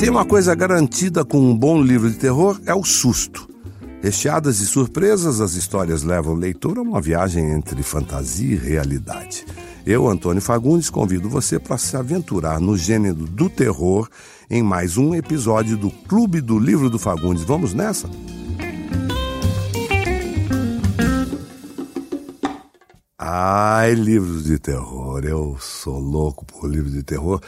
tem uma coisa garantida com um bom livro de terror é o susto. Recheadas de surpresas, as histórias levam o leitor a uma viagem entre fantasia e realidade. Eu, Antônio Fagundes, convido você para se aventurar no gênero do terror em mais um episódio do Clube do Livro do Fagundes. Vamos nessa? Ai, livros de terror. Eu sou louco por livros de terror.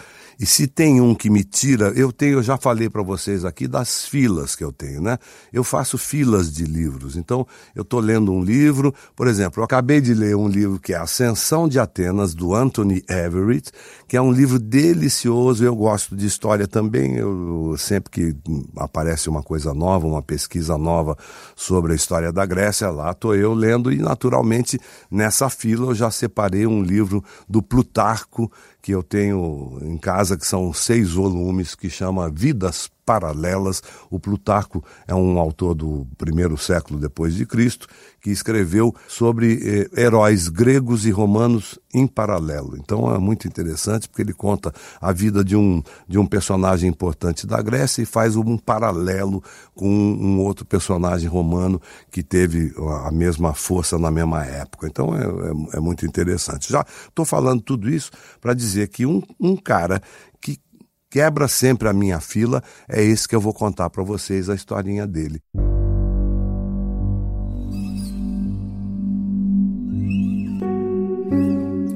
E se tem um que me tira, eu tenho, eu já falei para vocês aqui das filas que eu tenho, né? Eu faço filas de livros. Então, eu estou lendo um livro, por exemplo, eu acabei de ler um livro que é Ascensão de Atenas, do Anthony Everett, que é um livro delicioso. Eu gosto de história também. Eu, sempre que aparece uma coisa nova, uma pesquisa nova sobre a história da Grécia, lá estou eu lendo e, naturalmente, nessa fila eu já separei um livro do Plutarco que eu tenho em casa, que são seis volumes, que chama Vidas paralelas. O Plutarco é um autor do primeiro século depois de Cristo que escreveu sobre eh, heróis gregos e romanos em paralelo. Então é muito interessante porque ele conta a vida de um, de um personagem importante da Grécia e faz um paralelo com um, outro personagem romano que teve a mesma força na mesma época. Então é, é, é muito interessante. Já estou falando tudo isso para dizer que um, um cara quebra sempre a minha fila, é esse que eu vou contar para vocês a historinha dele.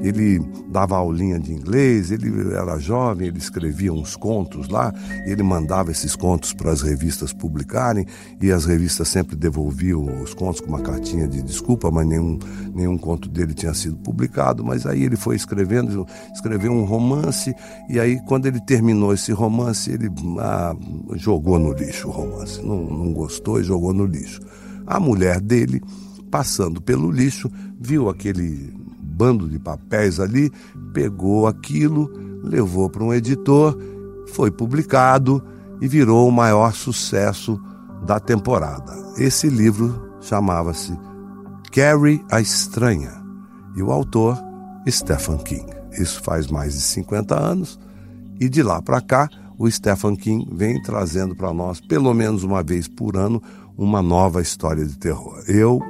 Ele dava aulinha de inglês, ele era jovem, ele escrevia uns contos lá, ele mandava esses contos para as revistas publicarem, e as revistas sempre devolviam os contos com uma cartinha de desculpa, mas nenhum, nenhum conto dele tinha sido publicado. Mas aí ele foi escrevendo, escreveu um romance, e aí quando ele terminou esse romance, ele ah, jogou no lixo o romance, não, não gostou e jogou no lixo. A mulher dele, passando pelo lixo, viu aquele bando de papéis ali, pegou aquilo, levou para um editor, foi publicado e virou o maior sucesso da temporada. Esse livro chamava-se Carrie a Estranha e o autor Stephen King. Isso faz mais de 50 anos e de lá para cá o Stephen King vem trazendo para nós, pelo menos uma vez por ano, uma nova história de terror. Eu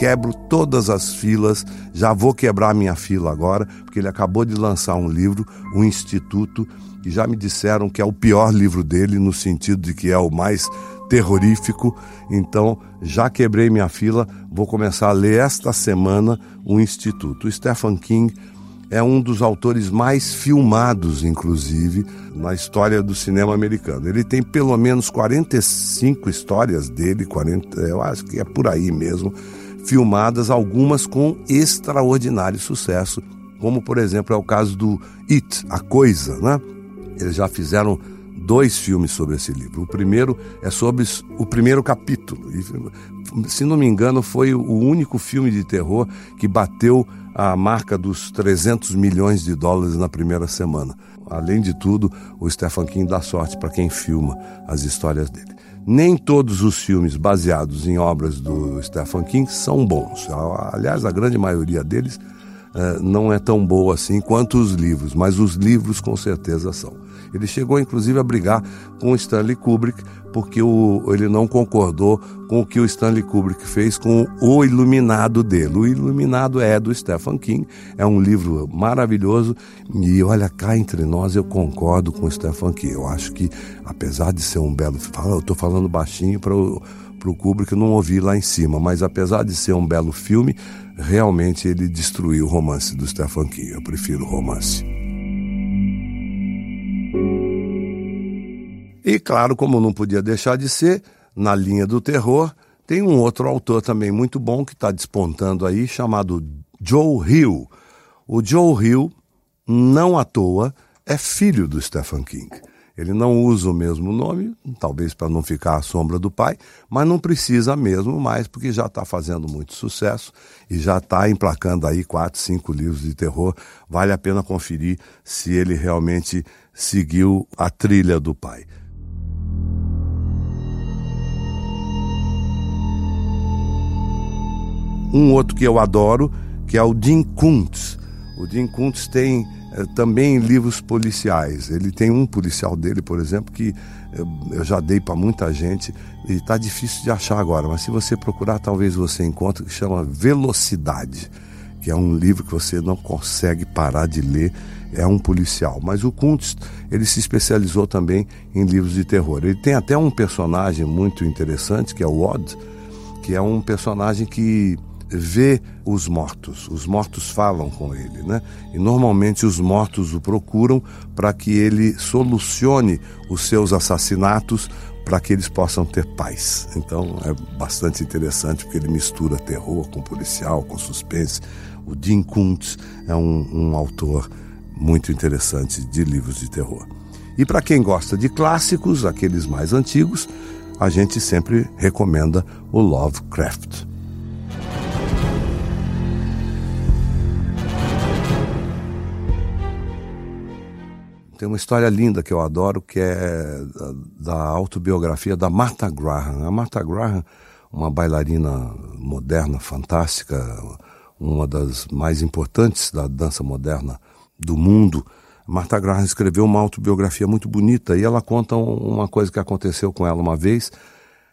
quebro todas as filas, já vou quebrar minha fila agora, porque ele acabou de lançar um livro, O Instituto, e já me disseram que é o pior livro dele, no sentido de que é o mais terrorífico. Então, já quebrei minha fila, vou começar a ler esta semana O Instituto. O Stephen King é um dos autores mais filmados, inclusive, na história do cinema americano. Ele tem pelo menos 45 histórias dele, 40, eu acho que é por aí mesmo, filmadas, algumas com extraordinário sucesso, como por exemplo é o caso do It, A Coisa, né? Eles já fizeram dois filmes sobre esse livro. O primeiro é sobre o primeiro capítulo. E, se não me engano, foi o único filme de terror que bateu a marca dos 300 milhões de dólares na primeira semana. Além de tudo, o Stephen King dá sorte para quem filma as histórias dele. Nem todos os filmes baseados em obras do Stephen King são bons. Aliás, a grande maioria deles uh, não é tão boa assim quanto os livros, mas os livros com certeza são. Ele chegou inclusive a brigar com Stanley Kubrick porque o, ele não concordou com o que o Stanley Kubrick fez com O Iluminado dele. O Iluminado é do Stephen King, é um livro maravilhoso e olha cá entre nós eu concordo com o Stephen King. Eu acho que apesar de ser um belo, eu estou falando baixinho para o para o Kubrick não ouvir lá em cima, mas apesar de ser um belo filme, realmente ele destruiu o romance do Stephen King. Eu prefiro o romance. E claro, como não podia deixar de ser, na linha do terror, tem um outro autor também muito bom que está despontando aí, chamado Joe Hill. O Joe Hill, não à toa, é filho do Stephen King. Ele não usa o mesmo nome, talvez para não ficar à sombra do pai, mas não precisa mesmo mais, porque já está fazendo muito sucesso e já está emplacando aí quatro, cinco livros de terror. Vale a pena conferir se ele realmente seguiu a trilha do pai. Um outro que eu adoro, que é o Dean Kuntz. O Dean Kuntz tem é, também livros policiais. Ele tem um policial dele, por exemplo, que eu já dei para muita gente e está difícil de achar agora, mas se você procurar, talvez você encontre, que chama Velocidade, que é um livro que você não consegue parar de ler, é um policial. Mas o Kuntz, ele se especializou também em livros de terror. Ele tem até um personagem muito interessante, que é o Odd, que é um personagem que vê os mortos. Os mortos falam com ele, né? E normalmente os mortos o procuram para que ele solucione os seus assassinatos para que eles possam ter paz. Então é bastante interessante porque ele mistura terror com policial, com suspense. O Dean Kuntz é um, um autor muito interessante de livros de terror. E para quem gosta de clássicos, aqueles mais antigos, a gente sempre recomenda o Lovecraft. Tem uma história linda que eu adoro, que é da autobiografia da Martha Graham. A Martha Graham, uma bailarina moderna, fantástica, uma das mais importantes da dança moderna do mundo. Martha Graham escreveu uma autobiografia muito bonita e ela conta uma coisa que aconteceu com ela uma vez.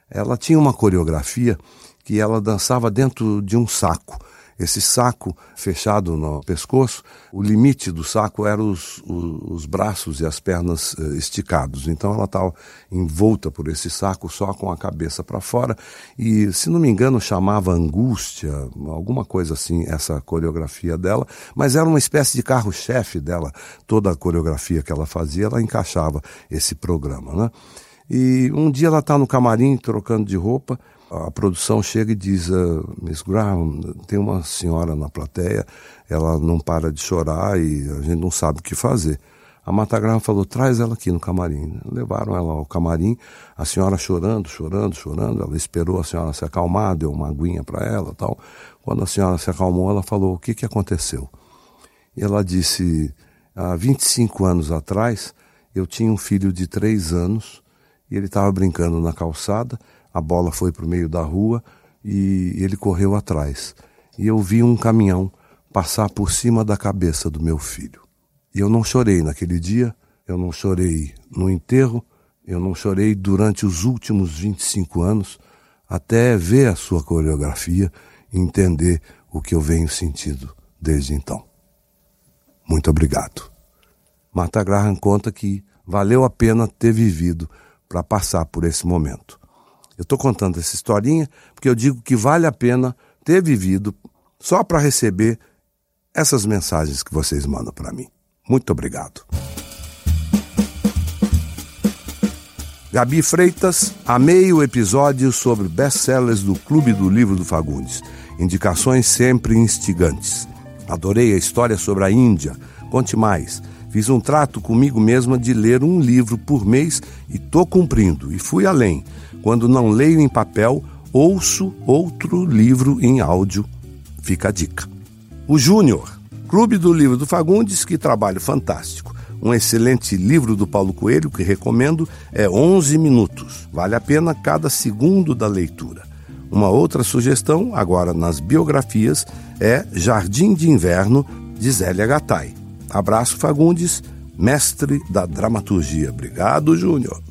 Ela tinha uma coreografia que ela dançava dentro de um saco esse saco fechado no pescoço, o limite do saco era os, os, os braços e as pernas uh, esticados. Então ela estava envolta por esse saco só com a cabeça para fora e, se não me engano, chamava angústia, alguma coisa assim, essa coreografia dela, mas era uma espécie de carro-chefe dela. Toda a coreografia que ela fazia, ela encaixava esse programa, né? E um dia ela está no camarim trocando de roupa, a produção chega e diz: uh, Miss Graham, tem uma senhora na plateia, ela não para de chorar e a gente não sabe o que fazer. A Mata Graham falou: traz ela aqui no camarim. Levaram ela ao camarim, a senhora chorando, chorando, chorando. Ela esperou a senhora se acalmar, deu uma aguinha para ela tal. Quando a senhora se acalmou, ela falou: o que, que aconteceu? E ela disse: há 25 anos atrás, eu tinha um filho de 3 anos e ele estava brincando na calçada a bola foi para o meio da rua e ele correu atrás. E eu vi um caminhão passar por cima da cabeça do meu filho. E eu não chorei naquele dia, eu não chorei no enterro, eu não chorei durante os últimos 25 anos, até ver a sua coreografia e entender o que eu venho sentindo desde então. Muito obrigado. Marta Graham conta que valeu a pena ter vivido para passar por esse momento. Eu estou contando essa historinha porque eu digo que vale a pena ter vivido só para receber essas mensagens que vocês mandam para mim. Muito obrigado. Gabi Freitas, amei o episódio sobre best-sellers do Clube do Livro do Fagundes. Indicações sempre instigantes. Adorei a história sobre a Índia. Conte mais. Fiz um trato comigo mesma de ler um livro por mês e tô cumprindo. E fui além. Quando não leio em papel, ouço outro livro em áudio. Fica a dica. O Júnior, Clube do Livro do Fagundes, que trabalho fantástico. Um excelente livro do Paulo Coelho que recomendo é 11 minutos. Vale a pena cada segundo da leitura. Uma outra sugestão, agora nas biografias, é Jardim de Inverno, de Zélia Gattai. Abraço Fagundes, mestre da dramaturgia. Obrigado, Júnior.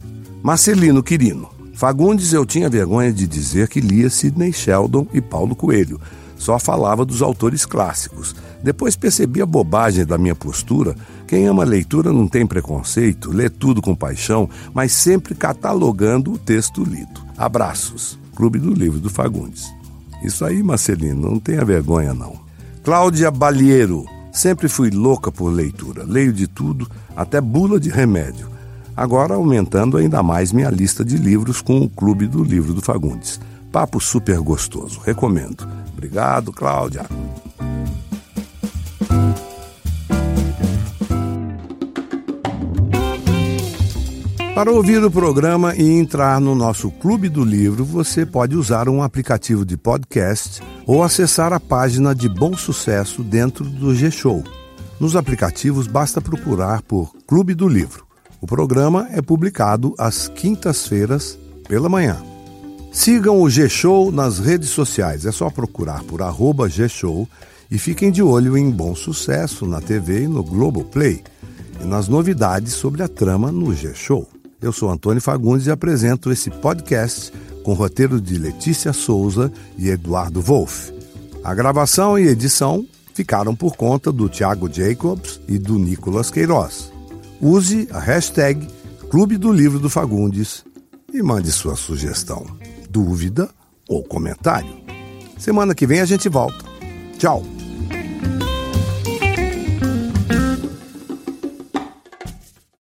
Marcelino Quirino. Fagundes eu tinha vergonha de dizer que lia Sidney Sheldon e Paulo Coelho. Só falava dos autores clássicos. Depois percebi a bobagem da minha postura. Quem ama leitura não tem preconceito, lê tudo com paixão, mas sempre catalogando o texto lido. Abraços. Clube do Livro do Fagundes. Isso aí, Marcelino, não tenha vergonha não. Cláudia Balheiro. Sempre fui louca por leitura. Leio de tudo, até bula de remédio agora aumentando ainda mais minha lista de livros com o Clube do Livro do Fagundes. Papo super gostoso, recomendo. Obrigado, Cláudia. Para ouvir o programa e entrar no nosso Clube do Livro, você pode usar um aplicativo de podcast ou acessar a página de Bom Sucesso dentro do G-Show. Nos aplicativos basta procurar por Clube do Livro. O programa é publicado às quintas-feiras pela manhã. Sigam o G-Show nas redes sociais. É só procurar por arroba G-Show e fiquem de olho em Bom Sucesso na TV e no Globoplay e nas novidades sobre a trama no G-Show. Eu sou Antônio Fagundes e apresento esse podcast com roteiro de Letícia Souza e Eduardo Wolff. A gravação e edição ficaram por conta do Thiago Jacobs e do Nicolas Queiroz. Use a hashtag Clube do Livro do Fagundes e mande sua sugestão, dúvida ou comentário. Semana que vem a gente volta. Tchau!